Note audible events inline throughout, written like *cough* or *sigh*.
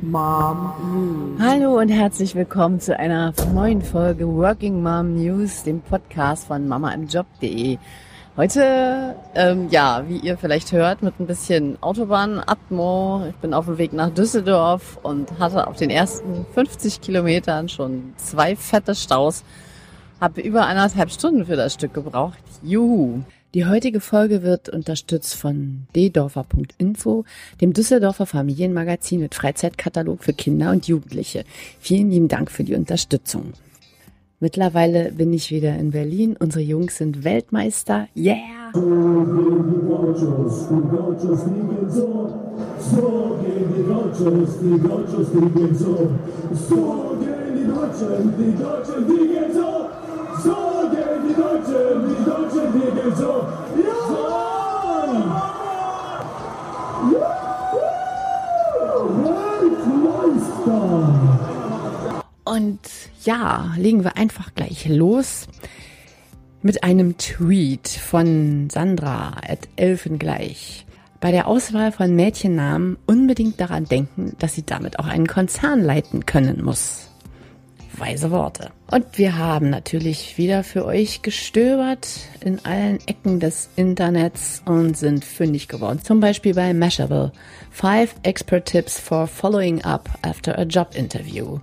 Mom News. Hallo und herzlich willkommen zu einer neuen Folge Working Mom News, dem Podcast von mamaimjob.de. Heute, ähm, ja, wie ihr vielleicht hört, mit ein bisschen Autobahn-Atmo. Ich bin auf dem Weg nach Düsseldorf und hatte auf den ersten 50 Kilometern schon zwei fette Staus. Habe über eineinhalb Stunden für das Stück gebraucht. Juhu. Die heutige Folge wird unterstützt von ddorfer.info, dem Düsseldorfer Familienmagazin mit Freizeitkatalog für Kinder und Jugendliche. Vielen lieben Dank für die Unterstützung. Mittlerweile bin ich wieder in Berlin. Unsere Jungs sind Weltmeister. Yeah! So Deutschen, die Deutschen liegen so. Liegen so. Ja! Und ja, legen wir einfach gleich los mit einem Tweet von Sandra at Elfengleich. Bei der Auswahl von Mädchennamen unbedingt daran denken, dass sie damit auch einen Konzern leiten können muss. Weise Worte. Und wir haben natürlich wieder für euch gestöbert in allen Ecken des Internets und sind fündig geworden. Zum Beispiel bei Mashable. Five Expert Tips for Following Up After a Job Interview.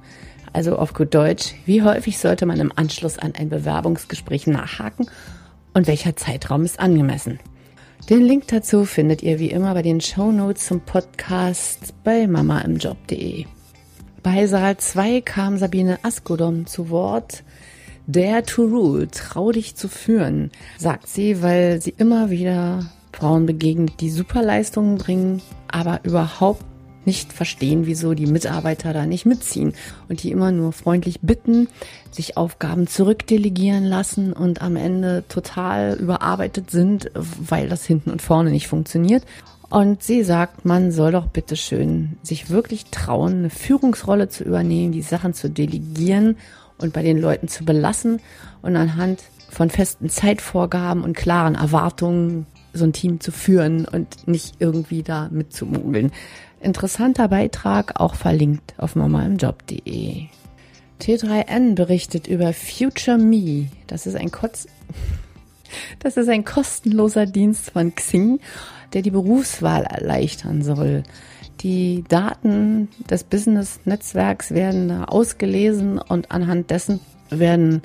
Also auf gut Deutsch, wie häufig sollte man im Anschluss an ein Bewerbungsgespräch nachhaken und welcher Zeitraum ist angemessen? Den Link dazu findet ihr wie immer bei den Show Notes zum Podcast bei mamaimjob.de. Bei Saal 2 kam Sabine Askodom zu Wort. Dare to rule, trau dich zu führen, sagt sie, weil sie immer wieder Frauen begegnet, die Superleistungen bringen, aber überhaupt nicht verstehen, wieso die Mitarbeiter da nicht mitziehen und die immer nur freundlich bitten, sich Aufgaben zurückdelegieren lassen und am Ende total überarbeitet sind, weil das hinten und vorne nicht funktioniert. Und sie sagt, man soll doch bitte schön sich wirklich trauen, eine Führungsrolle zu übernehmen, die Sachen zu delegieren und bei den Leuten zu belassen und anhand von festen Zeitvorgaben und klaren Erwartungen so ein Team zu führen und nicht irgendwie da mitzumogeln. Interessanter Beitrag, auch verlinkt auf mamaimjob.de. T3N berichtet über Future Me. Das ist ein Kotz das ist ein kostenloser Dienst von Xing, der die Berufswahl erleichtern soll. Die Daten des Business-Netzwerks werden ausgelesen und anhand dessen werden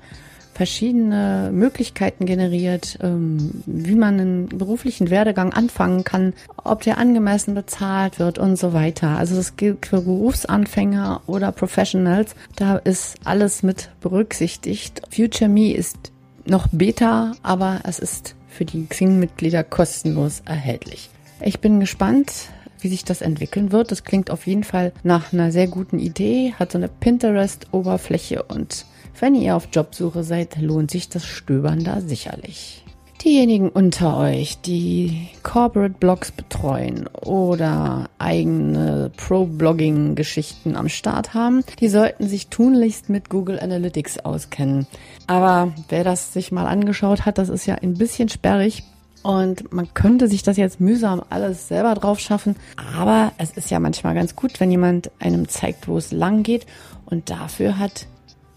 verschiedene Möglichkeiten generiert, ähm, wie man einen beruflichen Werdegang anfangen kann, ob der angemessen bezahlt wird und so weiter. Also das gilt für Berufsanfänger oder Professionals. Da ist alles mit berücksichtigt. Future Me ist noch Beta, aber es ist für die Xing-Mitglieder kostenlos erhältlich. Ich bin gespannt, wie sich das entwickeln wird. Das klingt auf jeden Fall nach einer sehr guten Idee, hat so eine Pinterest-Oberfläche und wenn ihr auf Jobsuche seid, lohnt sich das Stöbern da sicherlich. Diejenigen unter euch, die Corporate Blogs betreuen oder eigene Pro-Blogging-Geschichten am Start haben, die sollten sich tunlichst mit Google Analytics auskennen. Aber wer das sich mal angeschaut hat, das ist ja ein bisschen sperrig. Und man könnte sich das jetzt mühsam alles selber drauf schaffen. Aber es ist ja manchmal ganz gut, wenn jemand einem zeigt, wo es lang geht. Und dafür hat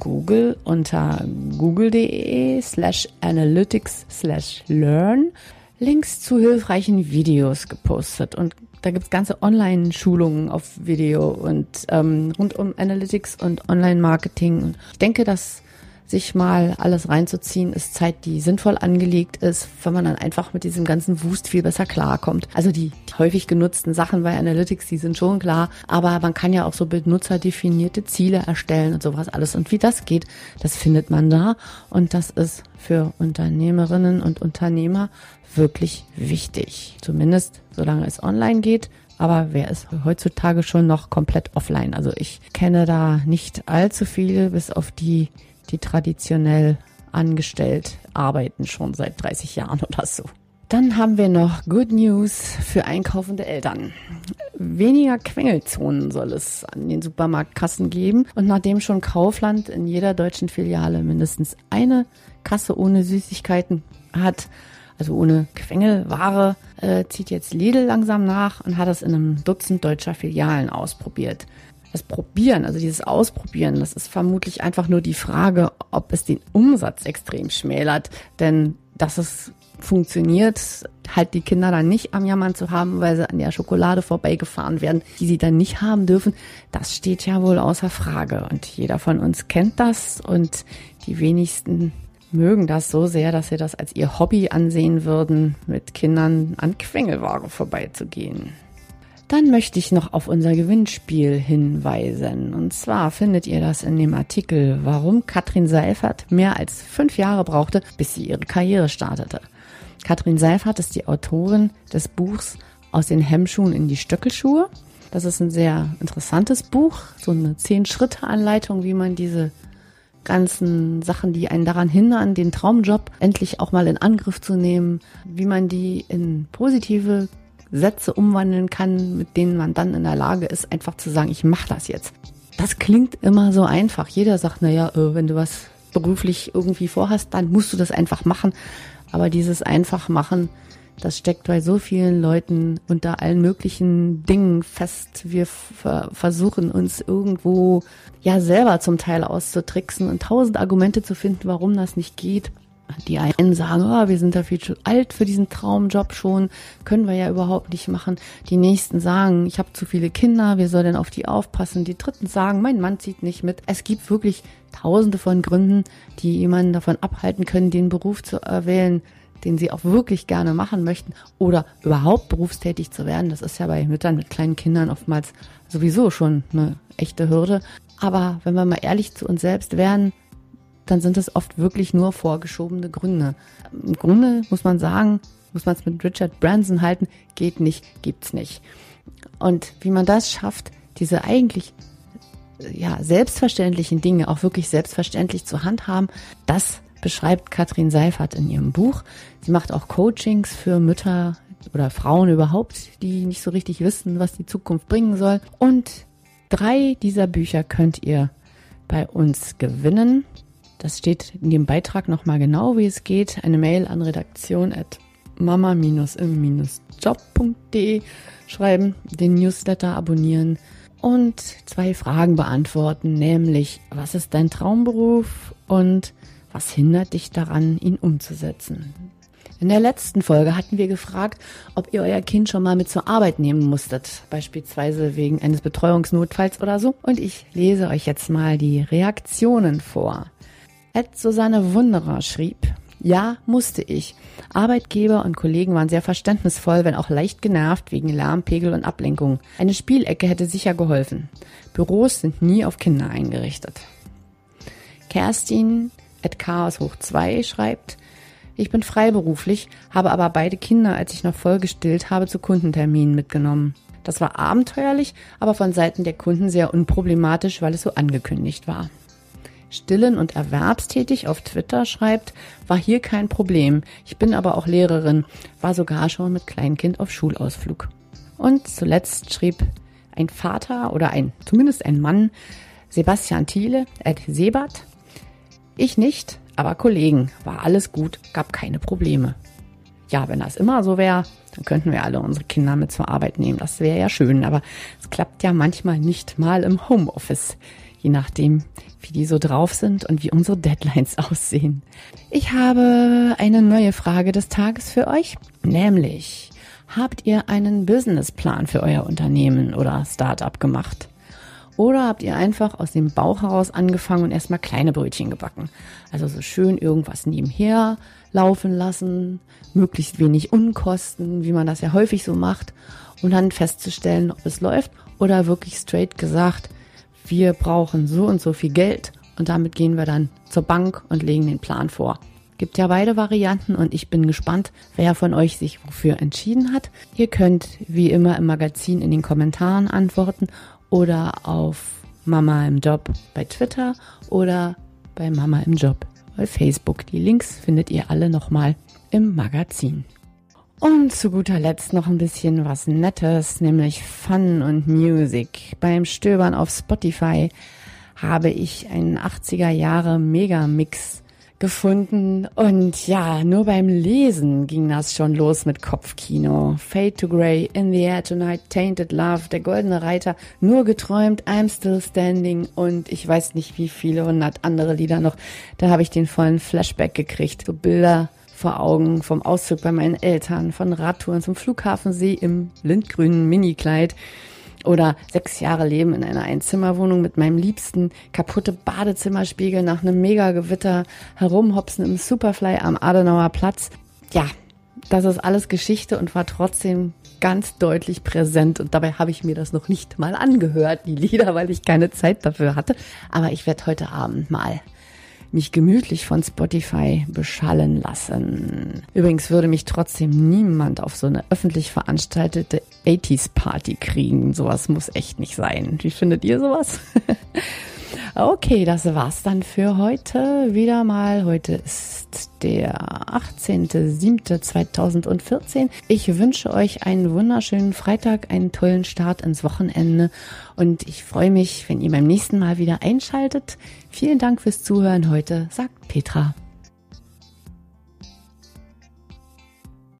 Google unter google.de slash analytics slash learn Links zu hilfreichen Videos gepostet. Und da gibt's ganze Online-Schulungen auf Video und ähm, rund um Analytics und Online-Marketing. Ich denke, dass sich mal alles reinzuziehen, ist Zeit, die sinnvoll angelegt ist, wenn man dann einfach mit diesem ganzen Wust viel besser klarkommt. Also die, die häufig genutzten Sachen bei Analytics, die sind schon klar, aber man kann ja auch so benutzerdefinierte Ziele erstellen und sowas alles. Und wie das geht, das findet man da. Und das ist für Unternehmerinnen und Unternehmer wirklich wichtig. Zumindest solange es online geht. Aber wer ist heutzutage schon noch komplett offline? Also ich kenne da nicht allzu viele, bis auf die, die traditionell angestellt arbeiten, schon seit 30 Jahren oder so. Dann haben wir noch Good News für einkaufende Eltern. Weniger Quengelzonen soll es an den Supermarktkassen geben. Und nachdem schon Kaufland in jeder deutschen Filiale mindestens eine Kasse ohne Süßigkeiten hat, also ohne Quengelware, äh, zieht jetzt Lidl langsam nach und hat es in einem Dutzend deutscher Filialen ausprobiert. Das Probieren, also dieses Ausprobieren, das ist vermutlich einfach nur die Frage, ob es den Umsatz extrem schmälert. Denn dass es funktioniert, halt die Kinder dann nicht am Jammern zu haben, weil sie an der Schokolade vorbeigefahren werden, die sie dann nicht haben dürfen, das steht ja wohl außer Frage. Und jeder von uns kennt das und die wenigsten mögen das so sehr, dass sie das als ihr Hobby ansehen würden, mit Kindern an Quengelware vorbeizugehen. Dann möchte ich noch auf unser Gewinnspiel hinweisen. Und zwar findet ihr das in dem Artikel, warum Katrin Seifert mehr als fünf Jahre brauchte, bis sie ihre Karriere startete. Katrin Seifert ist die Autorin des Buchs Aus den Hemmschuhen in die Stöckelschuhe. Das ist ein sehr interessantes Buch, so eine Zehn-Schritte-Anleitung, wie man diese ganzen Sachen, die einen daran hindern, den Traumjob endlich auch mal in Angriff zu nehmen, wie man die in positive Sätze umwandeln kann, mit denen man dann in der Lage ist, einfach zu sagen, ich mache das jetzt. Das klingt immer so einfach. Jeder sagt, naja, äh, wenn du was beruflich irgendwie vorhast, dann musst du das einfach machen. Aber dieses einfach machen, das steckt bei so vielen Leuten unter allen möglichen Dingen fest. Wir versuchen uns irgendwo ja selber zum Teil auszutricksen und tausend Argumente zu finden, warum das nicht geht. Die einen sagen, oh, wir sind da viel zu alt für diesen Traumjob schon, können wir ja überhaupt nicht machen. Die nächsten sagen, ich habe zu viele Kinder, wir sollen auf die aufpassen. Die dritten sagen, mein Mann zieht nicht mit. Es gibt wirklich tausende von Gründen, die jemanden davon abhalten können, den Beruf zu erwählen, den sie auch wirklich gerne machen möchten oder überhaupt berufstätig zu werden. Das ist ja bei Müttern mit kleinen Kindern oftmals sowieso schon eine echte Hürde. Aber wenn wir mal ehrlich zu uns selbst wären, dann sind es oft wirklich nur vorgeschobene Gründe. Im Grunde muss man sagen, muss man es mit Richard Branson halten, geht nicht, gibt's nicht. Und wie man das schafft, diese eigentlich ja, selbstverständlichen Dinge auch wirklich selbstverständlich zu handhaben, das beschreibt Katrin Seifert in ihrem Buch. Sie macht auch Coachings für Mütter oder Frauen überhaupt, die nicht so richtig wissen, was die Zukunft bringen soll. Und drei dieser Bücher könnt ihr bei uns gewinnen. Das steht in dem Beitrag nochmal genau, wie es geht. Eine Mail an redaktion at mama-im-job.de schreiben, den Newsletter abonnieren und zwei Fragen beantworten, nämlich was ist dein Traumberuf und was hindert dich daran, ihn umzusetzen? In der letzten Folge hatten wir gefragt, ob ihr euer Kind schon mal mit zur Arbeit nehmen musstet, beispielsweise wegen eines Betreuungsnotfalls oder so. Und ich lese euch jetzt mal die Reaktionen vor. Ed Susanne Wunderer schrieb, ja, musste ich. Arbeitgeber und Kollegen waren sehr verständnisvoll, wenn auch leicht genervt wegen Lärmpegel und Ablenkung. Eine Spielecke hätte sicher geholfen. Büros sind nie auf Kinder eingerichtet. Kerstin at Chaos hoch 2 schreibt, ich bin freiberuflich, habe aber beide Kinder, als ich noch voll gestillt habe, zu Kundenterminen mitgenommen. Das war abenteuerlich, aber von Seiten der Kunden sehr unproblematisch, weil es so angekündigt war. Stillen und erwerbstätig auf Twitter schreibt, war hier kein Problem. Ich bin aber auch Lehrerin, war sogar schon mit Kleinkind auf Schulausflug. Und zuletzt schrieb ein Vater oder ein, zumindest ein Mann, Sebastian Thiele, at Sebat. Ich nicht, aber Kollegen, war alles gut, gab keine Probleme. Ja, wenn das immer so wäre, dann könnten wir alle unsere Kinder mit zur Arbeit nehmen. Das wäre ja schön, aber es klappt ja manchmal nicht mal im Homeoffice je nachdem, wie die so drauf sind und wie unsere Deadlines *laughs* aussehen. Ich habe eine neue Frage des Tages für euch, nämlich, habt ihr einen Businessplan für euer Unternehmen oder Startup gemacht? Oder habt ihr einfach aus dem Bauch heraus angefangen und erstmal kleine Brötchen gebacken? Also so schön irgendwas nebenher laufen lassen, möglichst wenig Unkosten, wie man das ja häufig so macht, und dann festzustellen, ob es läuft oder wirklich straight gesagt, wir brauchen so und so viel Geld und damit gehen wir dann zur Bank und legen den Plan vor. Gibt ja beide Varianten und ich bin gespannt, wer von euch sich wofür entschieden hat. Ihr könnt wie immer im Magazin in den Kommentaren antworten oder auf Mama im Job bei Twitter oder bei Mama im Job bei Facebook. Die Links findet ihr alle nochmal im Magazin. Und zu guter Letzt noch ein bisschen was Nettes, nämlich Fun und Music. Beim Stöbern auf Spotify habe ich einen 80er Jahre Megamix gefunden. Und ja, nur beim Lesen ging das schon los mit Kopfkino. Fade to Grey, In the Air Tonight, Tainted Love, Der Goldene Reiter, Nur geträumt, I'm Still Standing und ich weiß nicht wie viele hundert andere Lieder noch. Da habe ich den vollen Flashback gekriegt. So Bilder vor Augen vom Auszug bei meinen Eltern, von Radtouren zum Flughafensee im lindgrünen Minikleid oder sechs Jahre Leben in einer Einzimmerwohnung mit meinem Liebsten, kaputte Badezimmerspiegel nach einem Megagewitter, herumhopsen im Superfly am Adenauer Platz. Ja, das ist alles Geschichte und war trotzdem ganz deutlich präsent. Und dabei habe ich mir das noch nicht mal angehört, die Lieder, weil ich keine Zeit dafür hatte. Aber ich werde heute Abend mal mich gemütlich von Spotify beschallen lassen. Übrigens würde mich trotzdem niemand auf so eine öffentlich veranstaltete 80s Party kriegen. Sowas muss echt nicht sein. Wie findet ihr sowas? *laughs* Okay, das war's dann für heute. Wieder mal. Heute ist der 18.07.2014. Ich wünsche euch einen wunderschönen Freitag, einen tollen Start ins Wochenende und ich freue mich, wenn ihr beim nächsten Mal wieder einschaltet. Vielen Dank fürs Zuhören heute, sagt Petra.